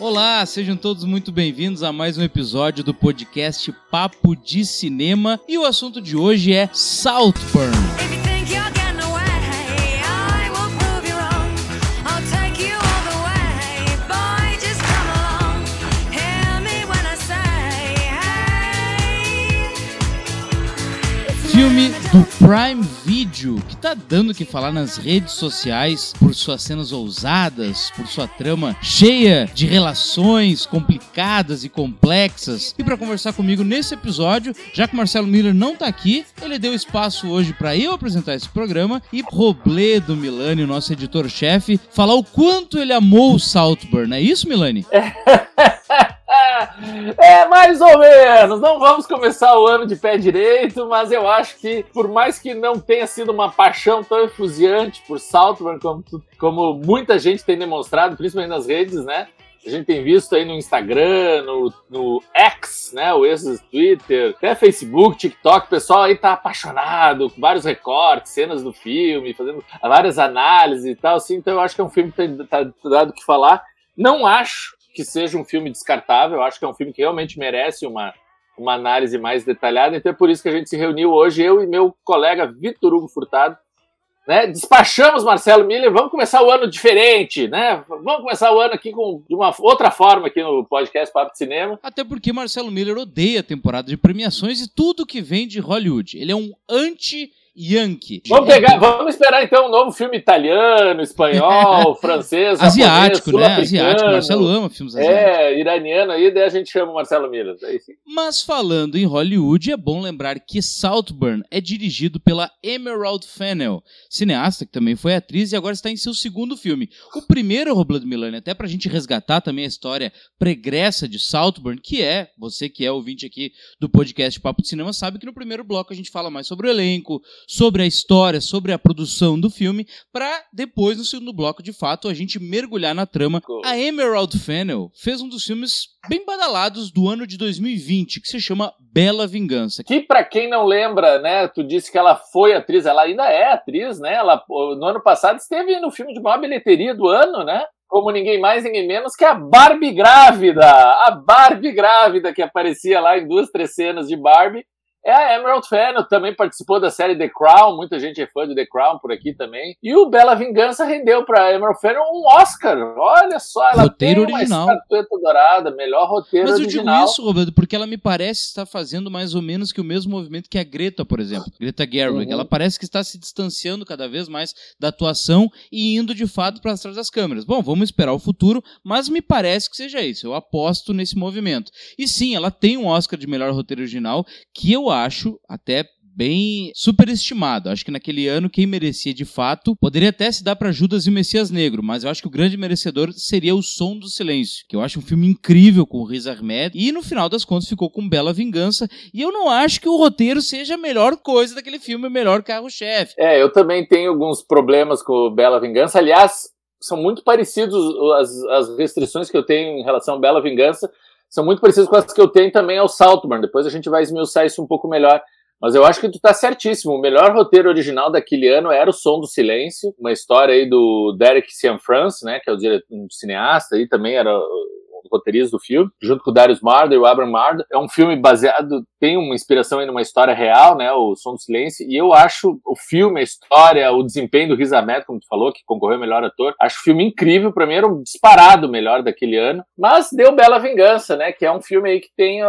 Olá, sejam todos muito bem-vindos a mais um episódio do podcast Papo de Cinema. E o assunto de hoje é Saltburn. Prime Video, que tá dando o que falar nas redes sociais por suas cenas ousadas, por sua trama cheia de relações complicadas e complexas. E para conversar comigo nesse episódio, já que o Marcelo Miller não tá aqui, ele deu espaço hoje para eu apresentar esse programa e Robledo Milani, nosso editor-chefe, falar o quanto ele amou o Saltburn. É isso, Milani? É, mais ou menos. Não vamos começar o ano de pé direito, mas eu acho que, por mais que não tenha sido uma paixão tão efusiante por Saltburn como, como muita gente tem demonstrado, principalmente nas redes, né? A gente tem visto aí no Instagram, no, no X, né? O ex-Twitter, até Facebook, TikTok, o pessoal aí tá apaixonado, com vários recortes, cenas do filme, fazendo várias análises e tal, assim. Então eu acho que é um filme que tem tá dado o que falar. Não acho que seja um filme descartável, acho que é um filme que realmente merece uma, uma análise mais detalhada, então é por isso que a gente se reuniu hoje, eu e meu colega Vitor Hugo Furtado, né? Despachamos Marcelo Miller, vamos começar o ano diferente, né? Vamos começar o ano aqui com de uma outra forma aqui no podcast Papo de Cinema. Até porque Marcelo Miller odeia a temporada de premiações e tudo que vem de Hollywood. Ele é um anti-Yankee. Vamos pegar, vamos esperar então um novo filme italiano, espanhol, francês, Asiático, né? japonês, Asiático. sul-africano. Marcelo ama filmes asiáticos. É, iraniano aí, daí a gente chama o Marcelo sim. Mas falando em Hollywood, é bom lembrar que Saltburn é dirigido pela Emerald Fennell, cineasta que também foi atriz e agora está em seu segundo filme. O primeiro, Robledo Milani, até pra gente resgatar também a história pregressa de Saltburn, que é, você que é ouvinte aqui do podcast Papo de Cinema, sabe que no primeiro bloco a gente fala mais sobre o elenco, sobre a história, sobre a produção do filme, pra depois, no segundo bloco, de fato, a gente mergulhar na trama. A Emerald Fennell fez um dos filmes bem badalados do ano de 2020, que se chama Bela Vingança. Que pra quem não lembra, né, tu disse que ela foi atriz, ela ainda é atriz, né? Ela no ano passado esteve no filme de maior bilheteria do ano, né? Como ninguém mais, ninguém menos que a Barbie grávida. A Barbie grávida que aparecia lá em duas, três cenas de Barbie. É a Emerald Fennell, também participou da série The Crown, muita gente é fã de The Crown por aqui também. E o Bela Vingança rendeu pra Emerald Fennell um Oscar. Olha só, ela Roteiro tem uma original. estatueta dourada, melhor roteiro Mas eu digo original. isso, Roberto, porque ela me parece estar fazendo mais ou menos que o mesmo movimento que a Greta, por exemplo. Greta Gerwig. Uhum. Ela parece que está se distanciando cada vez mais da atuação e indo de fato para trás das câmeras. Bom, vamos esperar o futuro, mas me parece que seja isso. Eu aposto nesse movimento. E sim, ela tem um Oscar de melhor roteiro original que eu acho até bem superestimado. Acho que naquele ano quem merecia de fato poderia até se dar para Judas e o Messias Negro, mas eu acho que o grande merecedor seria O Som do Silêncio, que eu acho um filme incrível com o Riz Ahmed e no final das contas ficou com Bela Vingança. E eu não acho que o roteiro seja a melhor coisa daquele filme, melhor carro-chefe. É, eu também tenho alguns problemas com Bela Vingança. Aliás, são muito parecidos as, as restrições que eu tenho em relação ao Bela Vingança. São muito parecidas com as que eu tenho também ao Saltburn. Depois a gente vai esmiuçar isso um pouco melhor. Mas eu acho que tu tá certíssimo. O melhor roteiro original daquele ano era O Som do Silêncio, uma história aí do Derek Cianfrance, né, que é o diretor, um cineasta e também era roteirista do filme, junto com o Darius Marder e o Abraham Marder. É um filme baseado, tem uma inspiração aí numa história real, né, O Som do Silêncio, e eu acho o filme, a história, o desempenho do Riz Ahmed, como tu falou, que concorreu ao melhor ator, acho o filme incrível, pra mim era um disparado melhor daquele ano, mas deu Bela Vingança, né, que é um filme aí que tem,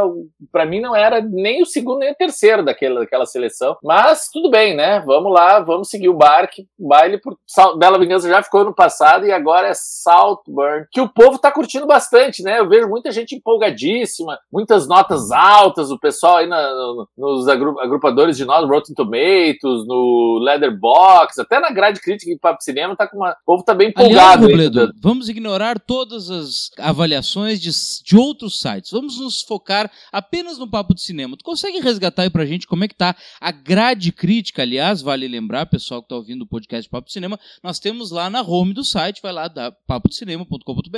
pra mim não era nem o segundo nem o terceiro daquela, daquela seleção, mas tudo bem, né, vamos lá, vamos seguir o barco, baile por Bela Vingança já ficou no passado e agora é Saltburn, que o povo tá curtindo bastante, né, eu vejo muita gente empolgadíssima, muitas notas altas, o pessoal aí na- no- nos agru- agrupadores de nós, Rotten Tomatoes, no Leatherbox, até na grade crítica em Papo Cinema, tá com uma... o povo tá bem Aliás, empolgado. aí, Robledo, vamos ignorar todas as avaliações de, de outros sites. Vamos nos focar apenas no papo de cinema. Tu consegue resgatar aí pra gente como é que tá a grade crítica? Aliás, vale lembrar, pessoal que tá ouvindo o podcast Papo de Cinema, nós temos lá na home do site, vai lá, da papodecinema.com.br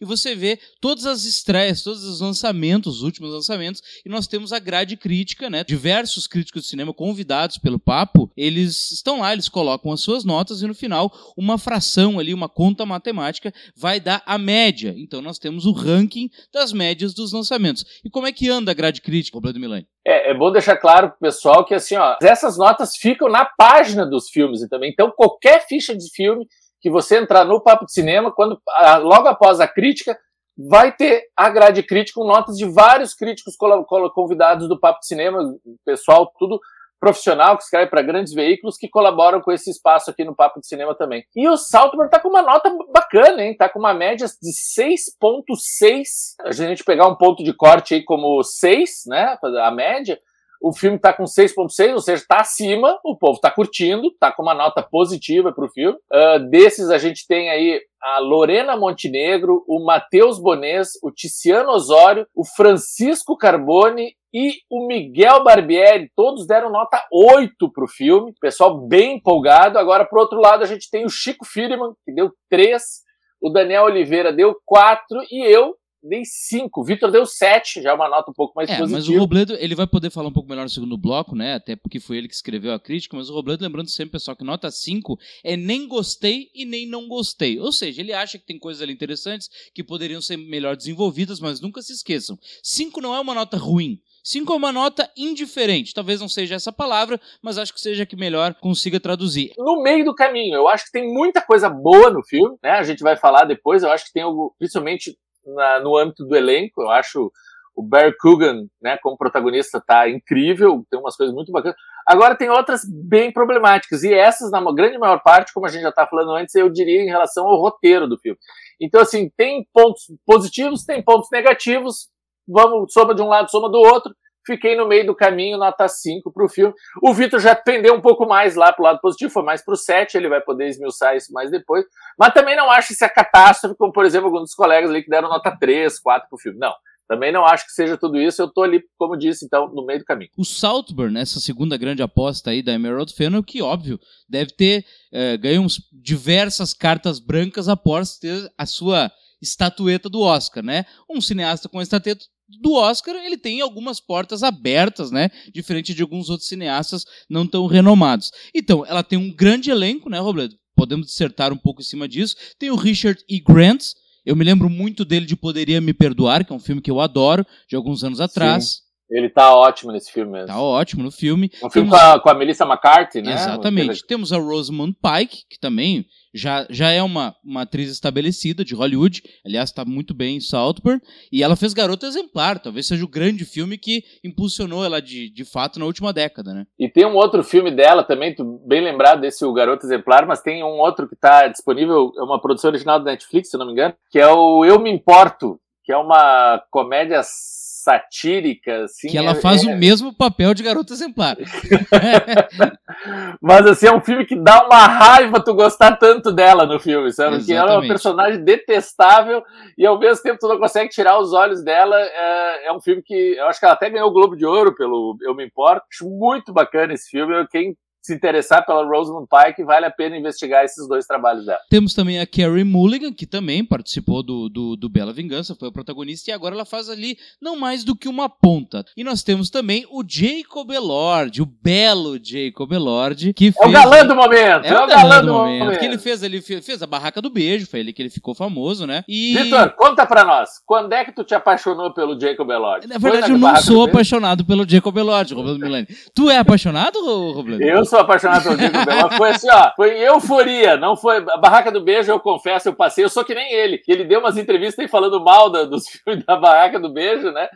e você vê todas as estreias, todos os lançamentos, os últimos lançamentos, e nós temos a grade crítica, né? Diversos críticos de cinema convidados pelo papo, eles estão lá, eles colocam as suas notas e no final uma fração ali, uma conta matemática vai dar a média. Então nós temos o ranking das médias dos lançamentos. E como é que anda a grade crítica, Robledo Milani? É, é bom deixar claro pro pessoal que assim, ó, essas notas ficam na página dos filmes também. Então qualquer ficha de filme que você entrar no Papo de Cinema, quando logo após a crítica, vai ter a grade crítica notas de vários críticos convidados do Papo de Cinema, pessoal, tudo profissional que escreve para grandes veículos que colaboram com esse espaço aqui no Papo de Cinema também. E o Saltburn tá com uma nota bacana, hein? Tá com uma média de 6.6. A gente pegar um ponto de corte aí como 6, né? A média. O filme tá com 6.6, ou seja, tá acima, o povo tá curtindo, tá com uma nota positiva pro filme. Ah, desses a gente tem aí a Lorena Montenegro, o Matheus Bonês, o Tiziano Osório, o Francisco Carbone e o Miguel Barbieri, todos deram nota 8 pro filme, pessoal bem empolgado. Agora, pro outro lado, a gente tem o Chico Firman, que deu 3, o Daniel Oliveira deu 4 e eu dei 5. O Vitor deu 7, já é uma nota um pouco mais É, mas o positiva. Robledo, ele vai poder falar um pouco melhor no segundo bloco, né? Até porque foi ele que escreveu a crítica, mas o Robledo, lembrando sempre, pessoal, que nota 5 é nem gostei e nem não gostei. Ou seja, ele acha que tem coisas ali interessantes que poderiam ser melhor desenvolvidas, mas nunca se esqueçam. 5 não é uma nota ruim. 5 é uma nota indiferente. Talvez não seja essa palavra, mas acho que seja que melhor consiga traduzir. no meio do caminho. Eu acho que tem muita coisa boa no filme, né? A gente vai falar depois. Eu acho que tem algo, principalmente na- no âmbito do elenco. Eu acho o Barry Coogan, né, como protagonista, tá incrível. Tem umas coisas muito bacanas. Agora tem outras bem problemáticas e essas, na grande maior parte, como a gente já tá falando antes, eu diria em relação ao roteiro do filme. Então, assim, tem pontos positivos, tem pontos negativos. Vamos, soma de um lado, soma do outro. Fiquei no meio do caminho, nota 5 pro filme. O Vitor já pendeu um pouco mais lá pro lado positivo, foi mais pro 7, ele vai poder esmiuçar isso mais depois. Mas também não acho isso a catástrofe, como por exemplo alguns dos colegas ali que deram nota 3, 4 pro filme. Não. Também não acho que seja tudo isso. Eu tô ali, como disse, então, no meio do caminho. O Saltburn, essa segunda grande aposta aí da Emerald Fennel, que óbvio, deve ter eh, ganho uns- diversas cartas brancas após ter a sua estatueta do Oscar, né? Um cineasta com a estatueta do Oscar, ele tem algumas portas abertas, né? Diferente de alguns outros cineastas não tão renomados. Então, ela tem um grande elenco, né, Robledo? Podemos dissertar um pouco em cima disso. Tem o Richard E. Grant. Eu me lembro muito dele de Poderia Me Perdoar, que é um filme que eu adoro, de alguns anos atrás. Ele tá ótimo nesse filme mesmo. Tá ótimo no filme. Um filme Temos- com a, com a Melissa McCarthy, né? Exatamente. Temos a Rosamund Pike, que também já, já é uma, uma atriz estabelecida de Hollywood. Aliás, está muito bem em Saltburn. E ela fez Garota Exemplar. Talvez seja o grande filme que impulsionou ela de, de fato na última década, né? E tem um outro filme dela também, bem lembrado desse O Garoto Exemplar, mas tem um outro que está disponível, é uma produção original da Netflix, se eu não me engano, que é o Eu Me Importo, que é uma comédia satírica, assim. que ela é- faz é- o mesmo papel de Garota Exemplar. Mas assim, é um filme que dá uma raiva tu gostar tanto dela no filme, sabe? Porque ela é uma personagem detestável e ao mesmo tempo tu não consegue tirar os olhos dela. É, é um filme que eu acho que ela até ganhou o Globo de Ouro pelo Eu Me Importo. Acho muito bacana esse filme. Quem se interessar pela Rosamund Pike, vale a pena investigar esses dois trabalhos dela. Temos também a Carrie Mulligan, que também participou do, do, do Bela Vingança, foi a protagonista, e agora ela faz ali não mais do que uma ponta. E nós temos também o Jacob Elord, o belo Jacob Elord, que É fez... o galã do momento! É o galã do momento. Que ele fez, ele fe- fez a Barraca do Beijo, foi ele que ele ficou famoso, né? E... Vitor, conta pra nós, quando é que tu te apaixonou pelo Jacob Elord? Na verdade, eu não sou apaixonado pelo Jacob Elord, Robledo Milani. Tu é apaixonado, Ro- Robledo? Eu sou apaixonado pelo Jacob Elord. Foi assim, ó, foi euforia, não foi. A Barraca do Beijo, eu confesso, eu passei, eu sou que nem ele. Ele deu umas entrevistas aí falando mal da- dos filmes da Barraca do Beijo, né?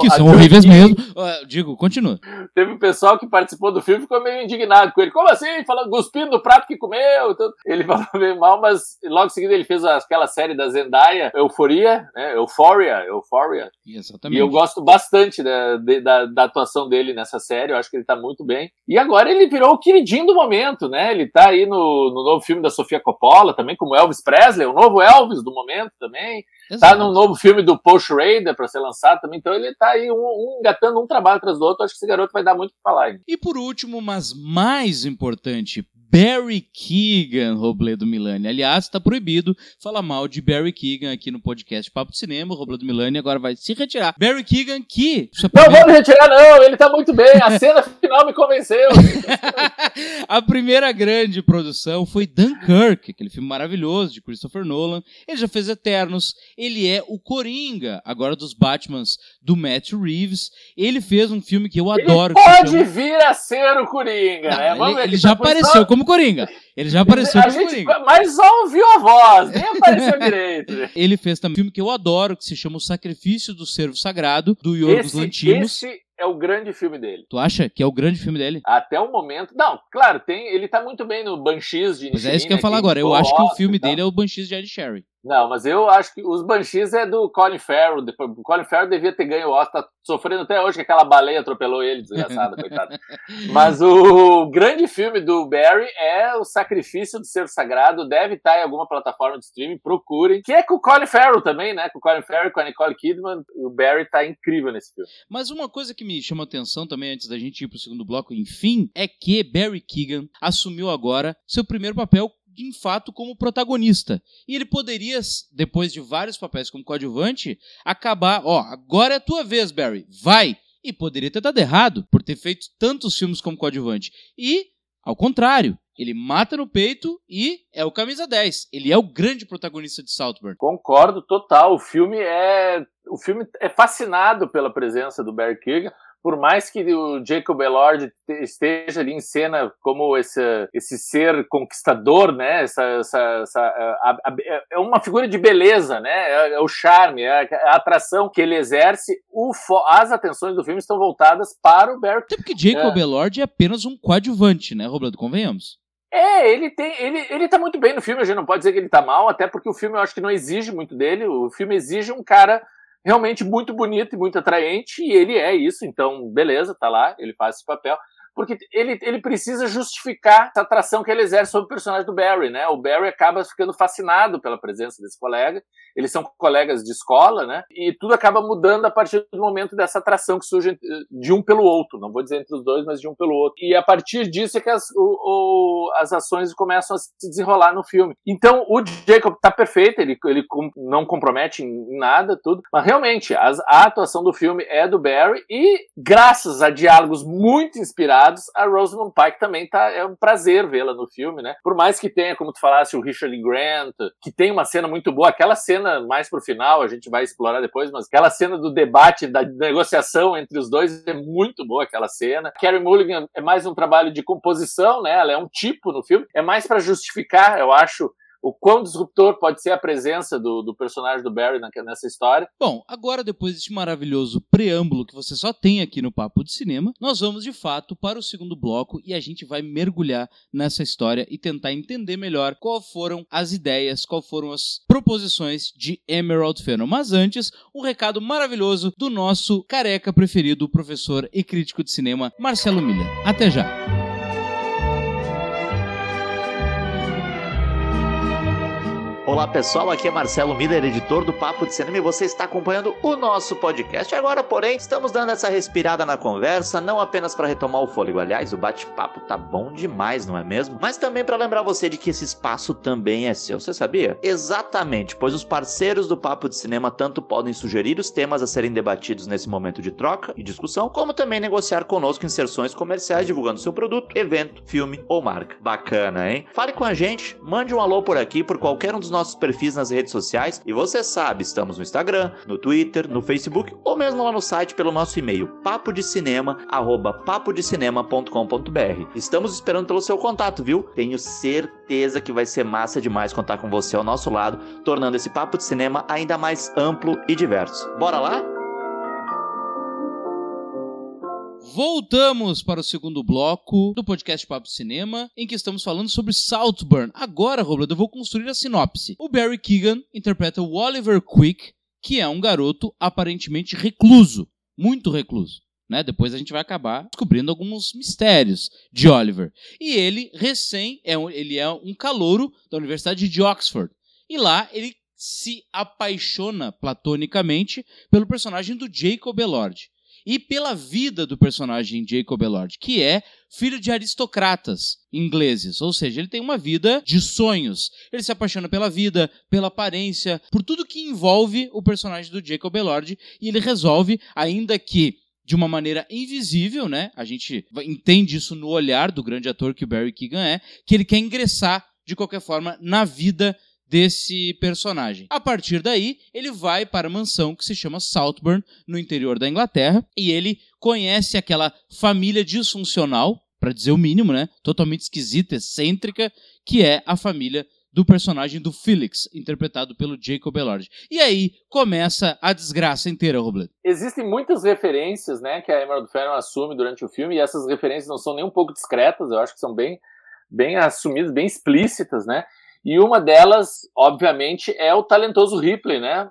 Que são horríveis mesmo. Ah, digo, continua. Teve um pessoal que participou do filme e ficou meio indignado com ele. Como assim? Falando, cuspindo no prato que comeu. Tudo. Ele falou meio mal, mas logo em seguida ele fez aquela série da Zendaya, Euforia, né? Euphoria, Euphoria. Exatamente. E eu gosto bastante da, de- da, da atuação dele nessa série, eu acho que ele tá muito bem. E agora ele virou o queridinho do momento, né? Ele tá aí no, no novo filme da Sofia Coppola, também como Elvis Presley, o novo Elvis do momento também. Tá Exato. no novo filme do Paul Schrader pra ser lançado também, então ele tá aí um, um engatando um trabalho atrás do outro, acho que esse garoto vai dar muito o que falar ainda. E por último, mas mais importante, Barry Keegan, Robledo Milani. Aliás, está proibido falar mal de Barry Keegan aqui no podcast Papo de Cinema. O Robledo Milani agora vai se retirar. Barry Keegan, que. Não vou me retirar, não. Ele tá muito bem. A cena final me convenceu. A primeira grande produção foi Dunkirk, aquele filme maravilhoso de Christopher Nolan. Ele já fez Eternos, ele é o Coringa, agora dos Batmans do Matt Reeves. Ele fez um filme que eu adoro. Ele pode chama- vir a ser o Coringa, Não, né? Ele, ele já apareceu só- como Coringa. Ele já apareceu a como gente, Coringa. Mas só ouviu a voz, nem apareceu direito. Ele fez também um filme que eu adoro, que se chama O Sacrifício do Servo Sagrado, do Yorgos Lantimos. esse é o grande filme dele. Tu acha que é o grande filme dele? Até o momento. Não, claro, tem, ele tá muito bem no Banshees de Mas é isso que eu ia falar agora. Eu acho que o filme tal. dele é o Banshees de Ed Sherry. Não, mas eu acho que os Banshees é do Colin Farrell. O Colin Farrell devia ter ganho o Oscar, tá sofrendo até hoje que aquela baleia atropelou ele, desgraçado, coitado. Mas o grande filme do Barry é O Sacrifício do Ser Sagrado, deve estar em alguma plataforma de streaming, procurem. Que é com o Colin Farrell também, né? Com o Colin Farrell, com a Nicole Kidman. O Barry tá incrível nesse filme. Mas uma coisa que me chama atenção também, antes da gente ir pro segundo bloco, enfim, é que Barry Keegan assumiu agora seu primeiro papel de fato como protagonista. E ele poderia, depois de vários papéis como coadjuvante, acabar, ó, agora é a tua vez, Barry, vai! E poderia ter dado errado por ter feito tantos filmes como coadjuvante. E, ao contrário, ele mata no peito e é o camisa 10. Ele é o grande protagonista de Saltburn. Concordo total. O filme é o filme é fascinado pela presença do Barry Keoghan. Por mais que o Jacob Elord te- esteja ali em cena como esse, esse ser conquistador, né? Essa, essa, essa- a- a- é uma figura de beleza, né? É, é o charme, é a, é a atração que ele exerce. As atenções do filme estão voltadas para o Barry Até porque Jacob É. Elord é apenas um coadjuvante, né, Robledo? Convenhamos. É, ele tem. Ele, ele tá muito bem no filme, a gente não pode dizer que ele tá mal, até porque o filme eu acho que não exige muito dele. O filme exige um cara realmente muito bonito e muito atraente, e ele é isso, então, beleza, tá lá, ele faz esse papel. Porque ele, ele precisa justificar essa atração que ele exerce sobre o personagem do Barry, né? O Barry acaba ficando fascinado pela presença desse colega. Eles são colegas de escola, né? E tudo acaba mudando a partir do momento dessa atração que surge eh, de um pelo outro. Não vou dizer entre os dois, mas de um pelo outro. E a partir disso é que as, o- o- as ações começam a se desenrolar no filme. Então, o Jacob tá perfeito, ele, ele não compromete em nada, tudo. Mas realmente, as- a atuação do filme é do Barry e, graças a diálogos muito inspirados, a Rosamund Pike também tá. É um prazer vê-la no filme, né? Por mais que tenha, como tu falasse, o Richard Grant, que tem uma cena muito boa, aquela cena mais pro final, a gente vai explorar depois, mas aquela cena do debate, da negociação entre os dois é muito boa aquela cena. Carrie Mulligan é mais um trabalho de composição, né? Ela é um tipo no filme, é mais para justificar, eu acho, o quão disruptor pode ser a presença do, do personagem do Barry na- nessa história. Bom, agora depois deste maravilhoso preâmbulo que você só tem aqui no Papo de Cinema, nós vamos de fato para o segundo bloco e a gente vai mergulhar nessa história e tentar entender melhor qual foram as ideias, qual foram as proposições de Emerald Fennel. Mas antes, um recado maravilhoso do nosso careca preferido, professor e crítico de cinema Marcelo Miller. Até já! Olá pessoal, aqui é Marcelo Miller, editor do Papo de Cinema, e você está acompanhando o nosso podcast. Agora, porém, estamos dando essa respirada na conversa, não apenas para retomar o fôlego. Aliás, o bate-papo tá bom demais, não é mesmo? Mas também para lembrar você de que esse espaço também é seu. Você sabia? Exatamente, pois os parceiros do Papo de Cinema tanto podem sugerir os temas a serem debatidos nesse momento de troca e discussão, como também negociar conosco inserções comerciais divulgando seu produto, evento, filme ou marca. Bacana, hein? Fale com a gente, mande um alô por aqui por qualquer um dos nossos perfis nas redes sociais e você sabe, estamos no Instagram, no Twitter, no Facebook ou mesmo lá no site pelo nosso e-mail papodecinema@papodecinema.com.br. Estamos esperando pelo seu contato, viu? Tenho certeza que vai ser massa demais contar com você ao nosso lado, tornando esse papo de cinema ainda mais amplo e diverso. Bora lá? Voltamos para o segundo bloco do podcast Papo Cinema, em que estamos falando sobre Saltburn. Agora, Robledo, eu vou construir a sinopse. O Barry Keegan interpreta o Oliver Quick, que é um garoto aparentemente recluso, muito recluso. Né? Depois a gente vai acabar descobrindo alguns mistérios de Oliver. E ele, recém, é um, ele é um calouro da Universidade de Oxford. E lá ele se apaixona platonicamente pelo personagem do Jacob Elord. E pela vida do personagem Jacob Elord, que é filho de aristocratas ingleses, ou seja, ele tem uma vida de sonhos. Ele se apaixona pela vida, pela aparência, por tudo que envolve o personagem do Jacob Elord e ele resolve, ainda que de uma maneira invisível, né? A gente entende isso no olhar do grande ator que o Barry Keegan é, que ele quer ingressar de qualquer forma na vida desse personagem. A partir daí, ele vai para a mansão que se chama Southburn, no interior da Inglaterra, e ele conhece aquela família disfuncional, para dizer o mínimo, né? Totalmente esquisita, excêntrica, que é a família do personagem do Felix, interpretado pelo Jacob Elord. E aí começa a desgraça inteira, Robledo. Existem muitas referências, né, que a Emerald Fennel assume durante o filme, e essas referências não são nem um pouco discretas, eu acho que são bem, bem assumidas, bem explícitas, né? E uma delas, obviamente, é o talentoso Ripley, né?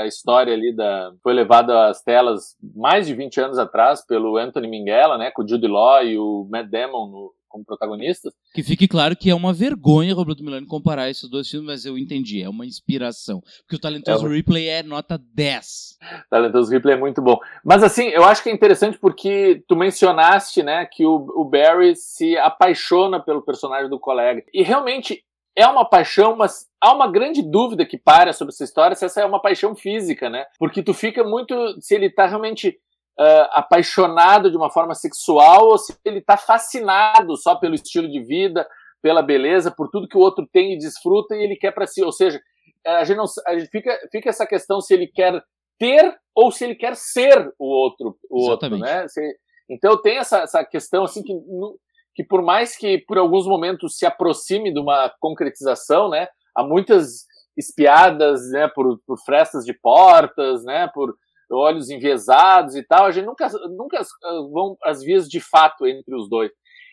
A história ali da foi levada às telas mais de 20 anos atrás pelo Anthony Minghella, né, com o Jude Law e o Matt Damon no, como protagonistas. Que fique claro que é uma vergonha, Roberto Milano, comparar esses dois filmes, mas eu entendi, é uma inspiração. Porque o talentoso É uma- Ripley é nota 10. Talentoso Ripley é muito bom. Mas assim, eu acho que é interessante porque tu mencionaste, né, que o, o Barry se apaixona pelo personagem do colega. E realmente é uma paixão, mas há uma grande dúvida que para sobre essa história se essa é uma paixão física, né? Porque tu fica muito se ele tá realmente ah, apaixonado de uma forma sexual ou se ele tá fascinado só pelo estilo de vida, pela beleza, por tudo que o outro tem e desfruta e ele quer para si. Ou seja, a gente não a gente fica, fica essa questão se ele quer ter ou se ele quer ser o outro, o outro, Exatamente. né? Se- então tem essa, essa questão assim que, que por mais que por alguns momentos se aproxime de uma concretização, né? Há muitas espiadas, né? Por, por frestas de portas, né? Por olhos enviesados e tal. A gente nunca nunca ah, vão as vias de fato entre os dois.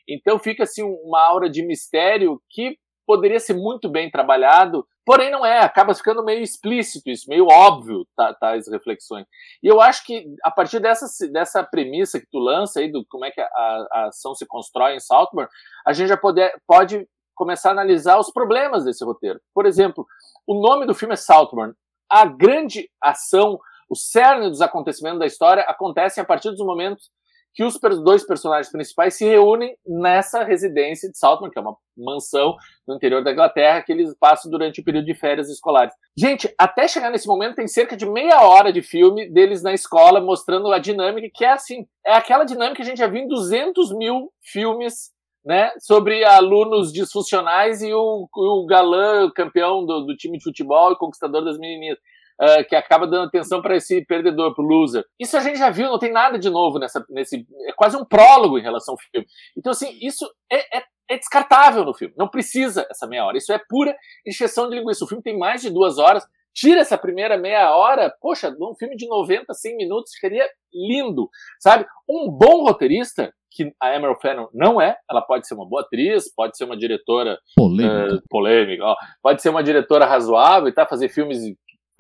Então fica assim uma aura de mistério que poderia ser muito bem trabalhado, porém não é, acaba ficando meio explícito isso, meio óbvio tá, tais reflexões. E eu acho que a partir dessa, dessa premissa que tu lança aí, do como é que a, a ação se constrói em Southburn, a gente já pode, pode começar a analisar os problemas desse roteiro. Por exemplo, o nome do filme é Southburn. A grande ação, o cerne dos acontecimentos da história acontecem a partir dos momentos que os dois personagens principais se reúnem nessa residência de Southburn, que é uma mansão no interior da Inglaterra, que eles passam durante o período de férias escolares. Gente, até chegar nesse momento tem cerca de meia hora de filme deles na escola mostrando a dinâmica, que é assim, é aquela dinâmica que a gente já viu em 200 mil filmes né, sobre alunos disfuncionais e o, o galã campeão do, do time de futebol e conquistador das menininhas. Ah, que acaba dando atenção para esse perdedor, pro loser. Isso a gente já viu, não tem nada de novo nessa, nesse. É quase um prólogo em relação ao filme. Então, assim, isso é, é, é descartável no filme. Não precisa essa meia hora. Isso é pura encheção de linguiça. O filme tem mais de duas horas. Tira essa primeira meia hora, poxa, num filme de 90, 100 minutos, ficaria lindo, sabe? Um bom roteirista, que a Emerald Fennel não é, ela pode ser uma boa atriz, pode ser uma diretora Polêmica. eh, polêmica, ó, pode ser uma diretora razoável e tá fazer filmes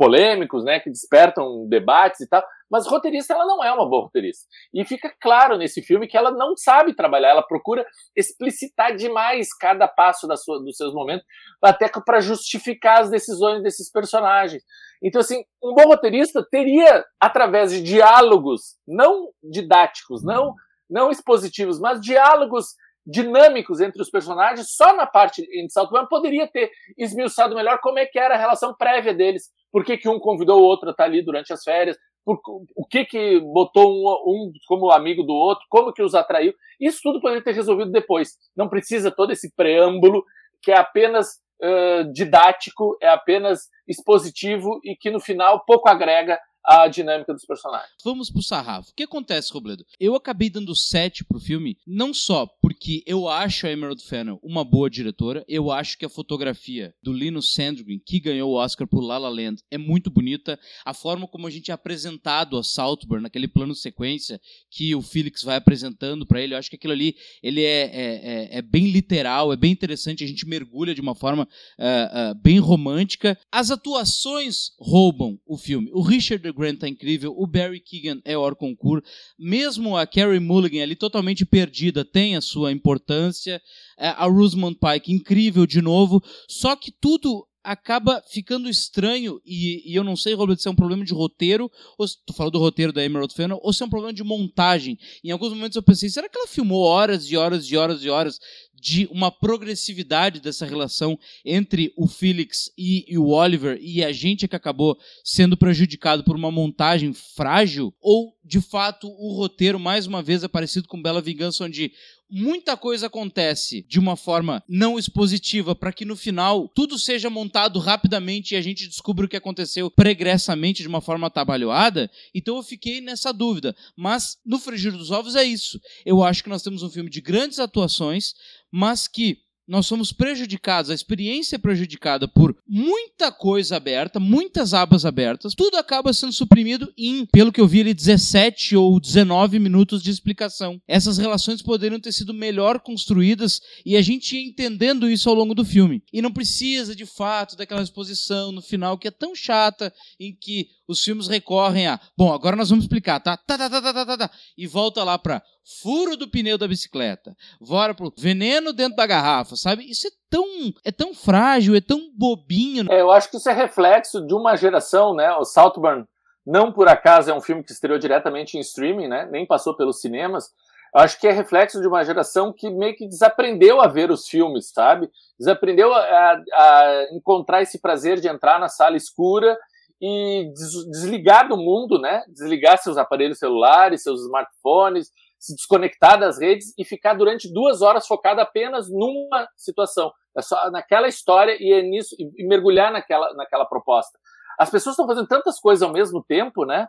polêmicos, né, que despertam debates e tal, mas roteirista ela não é uma boa roteirista. E fica claro nesse filme que ela não sabe trabalhar, ela procura explicitar demais cada passo da sua, dos seus momentos, até para justificar as decisões desses personagens. Então, assim, um bom roteirista teria, através de diálogos, não didáticos, não, não expositivos, mas diálogos dinâmicos entre os personagens, só na parte em Southbound poderia ter esmiuçado melhor como é que era a relação prévia deles, por que, que um convidou o outro a estar ali durante as férias, por, o que que botou um, um como amigo do outro, como que os atraiu. Isso tudo poderia ter resolvido depois. Não precisa todo esse preâmbulo que é apenas uh, didático, é apenas expositivo e que no final pouco agrega a dinâmica dos personagens. Vamos pro sarrafo. O que acontece, Robledo? Eu acabei dando 7 pro filme, não só porque eu acho a Emerald Fennel uma boa diretora, eu acho que a fotografia do Linus Sandgren, que ganhou o Oscar por La La Land, é muito bonita. A forma como a gente é apresentado a Saltburn, naquele plano sequência que o Felix vai apresentando para ele, eu acho que aquilo ali ele é, é, é- é bem literal, é bem interessante, a gente mergulha de uma forma ah, ah, bem romântica. As atuações roubam o filme. O Richard Grant tá incrível, o Barry Keegan é o concurso, mesmo a Carrie Mulligan ali totalmente perdida tem a sua importância, É, a Rosamund Pike incrível de novo, só que tudo acaba ficando estranho, e, e eu não sei, Robert, se é um problema de roteiro, ou se tu falou do roteiro da Emerald Fennel, ou se é um problema de montagem. Em alguns momentos eu pensei, será que ela filmou horas e horas e horas e horas de uma progressividade dessa relação entre o Felix e, e o Oliver, e a gente é que acabou sendo prejudicado por uma montagem frágil? Ou, de fato, o roteiro, mais uma vez, é parecido com Bela Vingança, onde muita coisa acontece de uma forma não expositiva para que no final tudo seja montado rapidamente e a gente descubra o que aconteceu pregressamente de uma forma atabalhoada. Então eu fiquei nessa dúvida. Mas no frigir dos ovos é isso. Eu acho que nós temos um filme de grandes atuações, mas que nós somos prejudicados, a experiência é prejudicada por muita coisa aberta, muitas abas abertas, tudo acaba sendo suprimido em, pelo que eu vi ali, 17 ou 19 minutos de explicação. Essas relações poderiam ter sido melhor construídas e a gente ia entendendo isso ao longo do filme. E não precisa, de fato, daquela exposição no final que é tão chata, em que os filmes recorrem a, bom, agora nós vamos explicar, tá? Tá, tá, tá, tá, tá, tá, tá. E volta lá pra furo do pneu da bicicleta, bora pro veneno dentro da garrafa, sabe? Isso é tão, é tão frágil, é tão bobinho. É, eu acho que isso é reflexo de uma geração, né? O Saltburn, não por acaso, é um filme que estreou diretamente em streaming, né? Nem passou pelos cinemas. Eu acho que é reflexo de uma geração que meio que desaprendeu a ver os filmes, sabe? Desaprendeu a, a encontrar esse prazer de entrar na sala escura e des desligar do mundo, né? Desligar seus aparelhos celulares, seus smartphones, se desconectar das redes e ficar durante duas horas focado apenas numa situação. É só naquela história e é nisso e mergulhar naquela, naquela proposta. As pessoas estão fazendo tantas coisas ao mesmo tempo, né?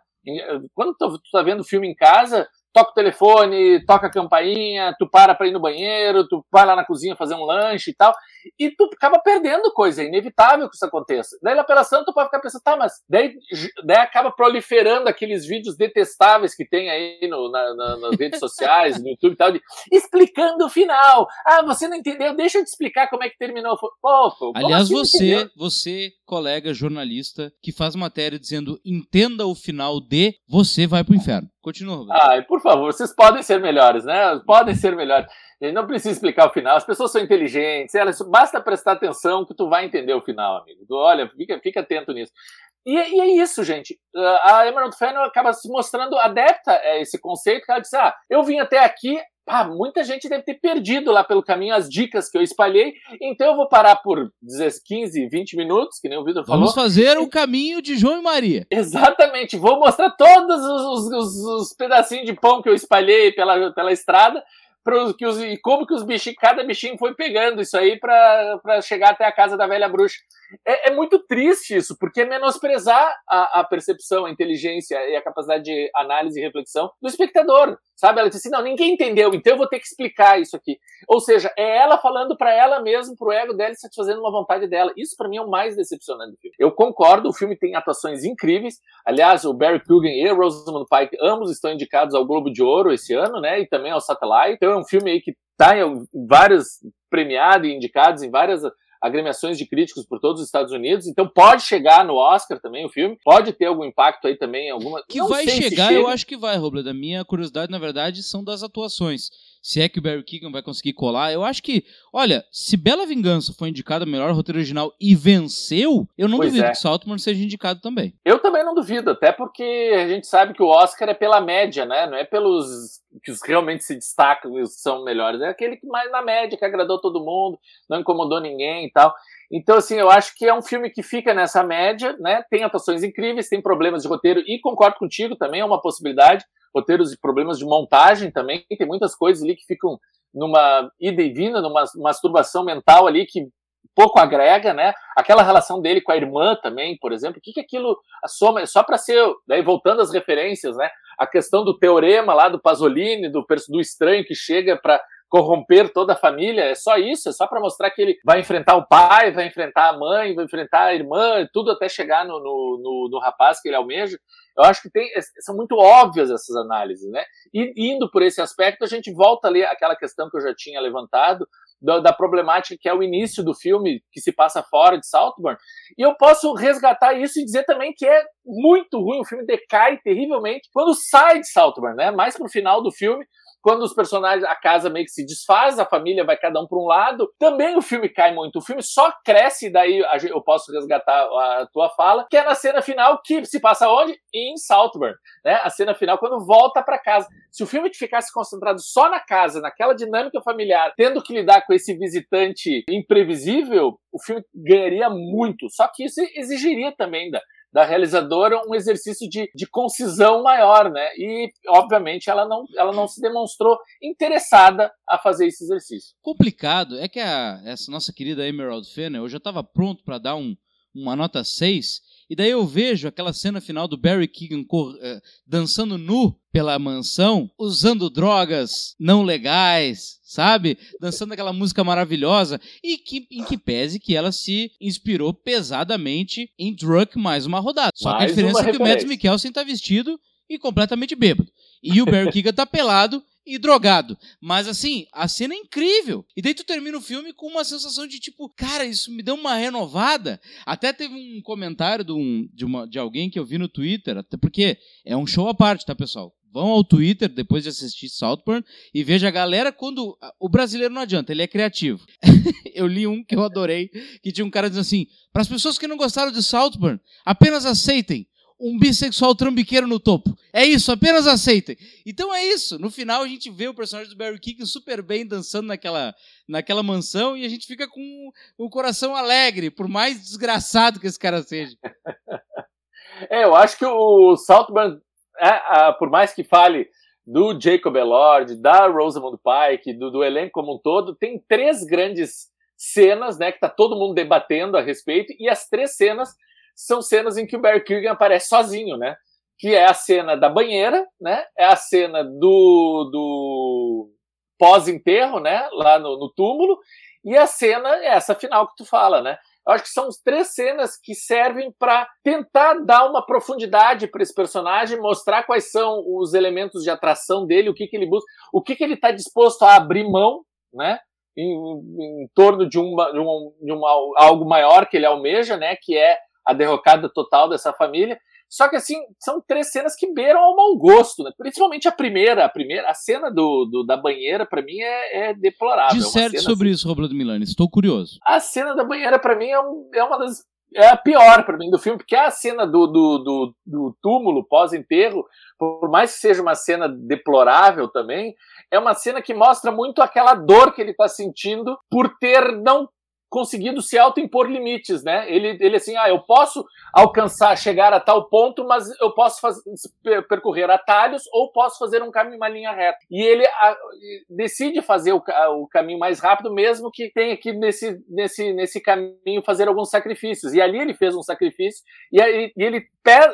Quando tu tá vendo filme em casa, toca o telefone, toca a campainha, tu para para ir no banheiro, tu vai lá na cozinha fazer um lanche e tal, e tu acaba perdendo coisa, é inevitável que isso aconteça. Daí pela Santa tu pode ficar pensando, tá, mas daí, daí acaba proliferando aqueles vídeos detestáveis que tem aí no, na, na, nas redes sociais, no YouTube e tal, de, explicando o final. Ah, você não entendeu? Deixa eu te explicar como é que terminou. Pô, Aliás, assim você, entendeu? você, colega jornalista, que faz matéria dizendo entenda o final de você vai pro inferno. Continua, Roberto. Ai, por favor, vocês podem ser melhores, né? Podem ser melhores. Gente não precisa explicar o final. As pessoas são inteligentes, elas basta prestar atenção que tu vai entender o final, amigo. Olha, fica, fica atento nisso. E, e é isso, gente. Uh, A Emerald Fennel acaba se mostrando adepta a esse conceito, que ela diz, ah, eu vim até aqui, ah, muita gente deve ter perdido lá pelo caminho as dicas que eu espalhei, então eu vou parar por 15, 20 minutos, que nem o Vitor falou. Vamos fazer o caminho de João e Maria. Exatamente, vou mostrar todos os, os- os- os pedacinhos de pão que eu espalhei pela, pela estrada que os, e como que os bichinhos, cada bichinho foi pegando isso aí pra chegar até a casa da velha bruxa. É, é muito triste isso, porque é menosprezar a, a percepção, a inteligência e a capacidade de análise e reflexão do espectador, sabe? Ela diz assim, não, ninguém entendeu, então eu vou ter que explicar isso aqui. Ou seja, é ela falando pra ela mesma, pro ego dela, satisfazendo uma vontade dela. Isso pra mim é o mais decepcionante do filme. Eu concordo, o filme tem atuações incríveis. Aliás, o Barry Coogan e a Rosamund Pike, ambos estão indicados ao Globo de Ouro esse ano, né? E também ao Satellite. Então é um filme aí que tá em vários premiados e indicados em várias agremiações de críticos por todos os Estados Unidos. Então pode chegar no Oscar também o filme. Pode ter algum impacto aí também em alguma. Que Não vai chegar, chega. eu acho que vai, Robledo. A minha curiosidade, na verdade, são das atuações. Se é que o Barry Keegan vai conseguir colar, eu acho que, olha, se Bela Vingança foi indicada a melhor roteiro original e venceu, eu não Pois duvido é. que Saltman seja indicado também. Eu também não duvido, até porque a gente sabe que o Oscar é pela média, né? Não é pelos que os realmente se destacam e os são melhores. É aquele que mais na média, que agradou todo mundo, não incomodou ninguém tal. Então, assim, eu acho que é um filme que fica nessa média, né? Tem atuações incríveis, tem problemas de roteiro, e concordo contigo, também é uma possibilidade. Roteiros e problemas de montagem também, tem muitas coisas ali que ficam numa ida e vinda, numa masturbação mental ali que pouco agrega, né? Aquela relação dele com a irmã também, por exemplo, o que que aquilo soma, só para ser, daí voltando às referências, né? A questão do teorema lá do Pasolini, do, do estranho que chega para corromper toda a família, é só isso, é só para mostrar que ele vai enfrentar o pai, vai enfrentar a mãe, vai enfrentar a irmã, tudo até chegar no, no, no, no rapaz que ele almeja. Eu acho que tem, são muito óbvias essas análises, né? E indo por esse aspecto, a gente volta ali àquela questão que eu já tinha levantado, da, da problemática que é o início do filme, que se passa fora de Saltburn. E eu posso resgatar isso e dizer também que é muito ruim, o filme decai terrivelmente quando sai de Saltburn, né? Mais pro final do filme, quando os personagens, a casa meio que se desfaz, a família vai cada um para um lado, também o filme cai muito. O filme só cresce, daí eu posso resgatar a tua fala, que é na cena final que se passa onde? Em Saltburn, né? A cena final quando volta para casa. Se o filme ficasse concentrado só na casa, naquela dinâmica familiar, tendo que lidar com esse visitante imprevisível, o filme ganharia muito. Só que isso exigiria também da, da realizadora um exercício de, de concisão maior, né? E, obviamente, ela não, ela não se demonstrou interessada a fazer esse exercício. complicado é que a- essa nossa querida Emerald Fennel, eu já estava pronto para dar um, uma nota 6, e daí eu vejo aquela cena final do Barry Keegan eh, dançando nu pela mansão, usando drogas não legais, sabe? Dançando aquela música maravilhosa, e que, em que pese que ela se inspirou pesadamente em Drunk mais uma rodada. Só que a Mais diferença é que o referência. Mikkelsen tá vestido e completamente bêbado. E o Barry Keegan tá pelado e drogado. Mas assim, a cena é incrível. E daí tu termina o filme com uma sensação de tipo, cara, isso me deu uma renovada. Até teve um comentário de, um- de uma, de alguém que eu vi no Twitter, até porque é um show à parte, tá, pessoal? Vão ao Twitter depois de assistir Southburn e veja a galera quando. O brasileiro não adianta, ele é criativo. eu li um que eu adorei, que tinha um cara dizendo assim: para as pessoas que não gostaram de Southburn, apenas aceitem um bissexual trambiqueiro no topo. É isso, apenas aceitem. Então é isso. No final a gente vê o personagem do Barry Keegan super bem dançando naquela, naquela mansão e a gente fica com o coração alegre, por mais desgraçado que esse cara seja. É, eu acho que o Saltburn, é, ah, por mais que fale do Jacob Elord, da Rosamund Pike, do, do elenco como um todo, tem três grandes cenas, né, que tá todo mundo debatendo a respeito, e as três cenas são cenas em que o Barry Keoghan aparece sozinho, né, que é a cena da banheira, né, é a cena do, do pós-enterro, né, lá no, no túmulo, e a cena é essa final que tu fala, né, eu acho que são três cenas que servem para tentar dar uma profundidade para esse personagem, mostrar quais são os elementos de atração dele, o que, que ele busca, o que, que ele está disposto a abrir mão, né? Em, em torno de, uma, de, um, de uma, algo maior que ele almeja, né? Que é a derrocada total dessa família. Só que assim, são três cenas que beiram ao mau gosto, né? Principalmente a primeira, a primeira, a cena do, do da banheira, para mim, é, é deplorável. é Disserte cena, sobre isso, Robledo Milani. Estou curioso. a cena da banheira, pra mim, é, um- é uma das. É a pior pra mim do filme, porque a cena do, do, do, do túmulo pós-enterro, por mais que seja uma cena deplorável também, é uma cena que mostra muito aquela dor que ele tá sentindo por ter não conseguido se autoimpor limites, né? Ele, ele assim, ah, eu posso alcançar, chegar a tal ponto, mas eu posso percorrer atalhos ou posso fazer um caminho, uma linha reta. E ele a- decide fazer o, ca- o caminho mais rápido, mesmo que tenha que nesse, nesse, nesse caminho fazer alguns sacrifícios. E ali ele fez um sacrifício e, aí, e ele,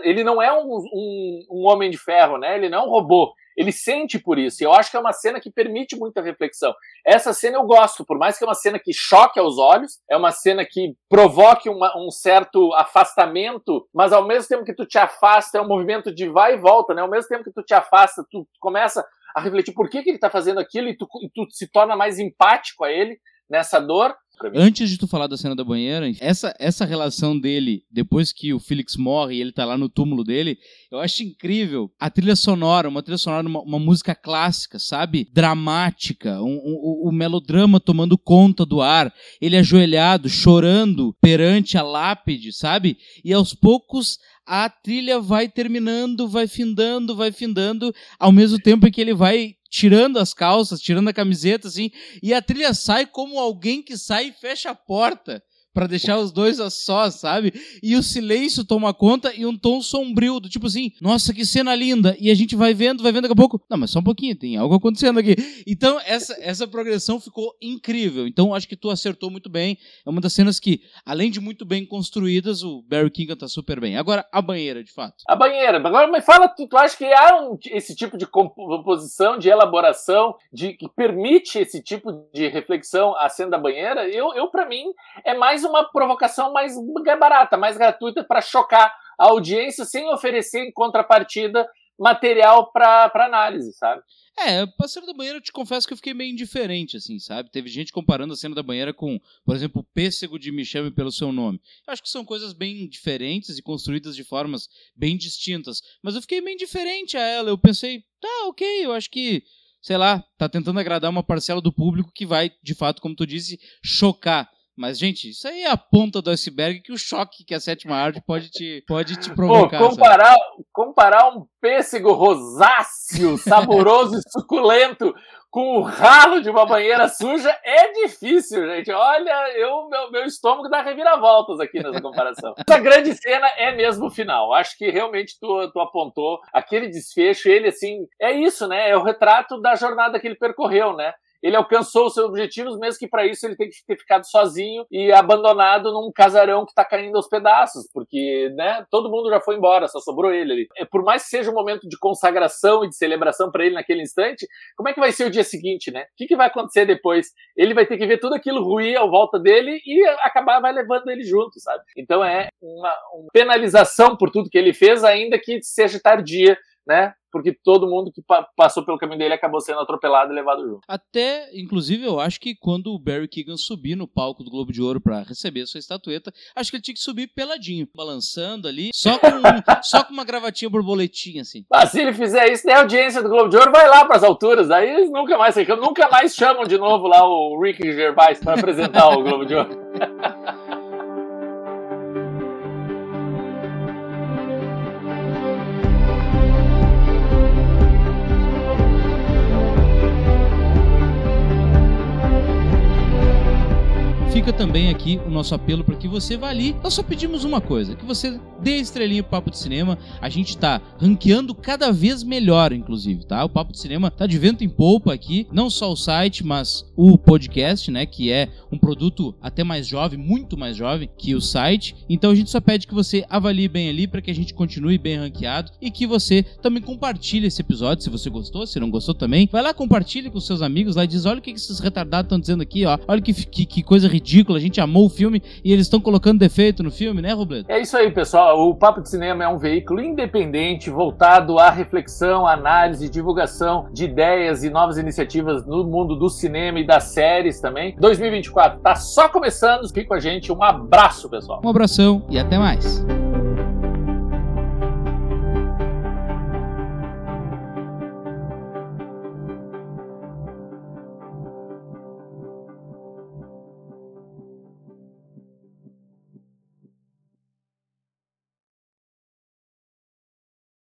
ele não é um, um, um homem de ferro, né? Ele não é um robô. Ele sente por isso. E eu acho que é uma cena que permite muita reflexão. Essa cena eu gosto, por mais que é uma cena que choque aos olhos, é uma cena que provoque uma- um certo afastamento, mas ao mesmo tempo que tu te afasta, é um movimento de vai e volta, né? Ao mesmo tempo que tu te afasta, tu começa a refletir por que, que ele tá fazendo aquilo e tu, e tu se torna mais empático a ele nessa dor. Antes de tu falar da cena da banheira, essa, essa relação dele, depois que o Felix morre e ele tá lá no túmulo dele, eu acho incrível. A trilha sonora, uma trilha sonora, uma, uma música clássica, sabe? Dramática, um, um- o melodrama tomando conta do ar, ele ajoelhado, chorando perante a lápide, sabe? E aos poucos a trilha vai terminando, vai findando, vai findando, ao mesmo tempo em que ele vai tirando as calças, tirando a camiseta, assim, e a trilha sai como alguém que sai e fecha a porta pra deixar os dois a sós, sabe? E o silêncio toma conta e um tom sombrio, do tipo assim, nossa, que cena linda. E a gente vai vendo, vai vendo daqui a pouco. Não, mas só um pouquinho, tem algo acontecendo aqui. Então, essa, essa progressão ficou incrível. Então, acho que tu acertou muito bem. É uma das cenas que, além de muito bem construídas, o Barry Keoghan tá super bem. Agora, a banheira, de fato. A banheira. Agora, mas fala, tu, tu acha que há um- esse tipo de composição, de elaboração, de, que permite esse tipo de reflexão à cena da banheira? Eu, eu para mim, é mais uma provocação mais barata, mais gratuita para chocar a audiência sem oferecer em contrapartida material para análise, sabe? É, cena da banheira, eu te confesso que eu fiquei meio indiferente, assim, sabe? Teve gente comparando a cena da banheira com, por exemplo, o pêssego de Me Chame Pelo Seu Nome. Eu acho que são coisas bem diferentes e construídas de formas bem distintas. Mas eu fiquei meio indiferente a ela. Eu pensei, tá, ok, eu acho que, sei lá, tá tentando agradar uma parcela do público que vai, de fato, como tu disse, chocar. Mas, gente, isso aí é a ponta do iceberg que o choque que a sétima arte pode te, pode te Pô, provocar. sabe? comparar, comparar um pêssego rosáceo, saboroso e suculento com o ralo de uma banheira suja é difícil, gente. Olha, eu, meu, meu estômago dá reviravoltas aqui nessa comparação. Essa grande cena é mesmo o final. Acho que realmente tu, tu apontou aquele desfecho, ele assim, é isso, né? É o retrato da jornada que ele percorreu, né? Ele alcançou os seus objetivos, mesmo que para isso ele tem que ter ficado sozinho e abandonado num casarão que tá caindo aos pedaços, porque, né, todo mundo já foi embora, só sobrou ele ali. Por mais que seja um momento de consagração e de celebração para ele naquele instante, como é que vai ser o dia seguinte, né? O que, que vai acontecer depois? Ele vai ter que ver tudo aquilo ruir à volta dele e acabar vai levando ele junto, sabe? Então é uma, uma penalização por tudo que ele fez, ainda que seja tardia, né? Porque todo mundo que pa- passou pelo caminho dele acabou sendo atropelado e levado junto. Até, inclusive, eu acho que quando o Barry Keegan subir no palco do Globo de Ouro pra receber sua estatueta, acho que ele tinha que subir peladinho, balançando ali, só com, só com uma gravatinha borboletinha, assim. Mas se ele fizer isso, nem a audiência do Globo de Ouro vai lá para as alturas. Aí eles nunca mais nunca mais chamam de novo lá o Ricky Gervais para apresentar o Globo de Ouro. Fica também aqui o nosso apelo para que você vá ali. Nós só pedimos uma coisa: que você dê estrelinha pro Papo de Cinema. A gente tá ranqueando cada vez melhor, inclusive, tá? O Papo de Cinema tá de vento em polpa aqui. Não só o site, mas o podcast, né? Que é um produto até mais jovem, muito mais jovem que o site. Então a gente só pede que você avalie bem ali para que a gente continue bem ranqueado e que você também compartilhe esse episódio se você gostou, se não gostou também. Vai lá, compartilhe com seus amigos lá e diz: olha o que esses retardados estão dizendo aqui, ó. Olha que, que, que coisa ridícula. A gente amou o filme e eles estão colocando defeito no filme, né, Robledo? É isso aí, pessoal. O Papo de Cinema é um veículo independente voltado à reflexão, análise, divulgação de ideias e novas iniciativas no mundo do cinema e das séries também. 2024 tá só começando. Fique com a gente. Um abraço, pessoal. Um abração e até mais.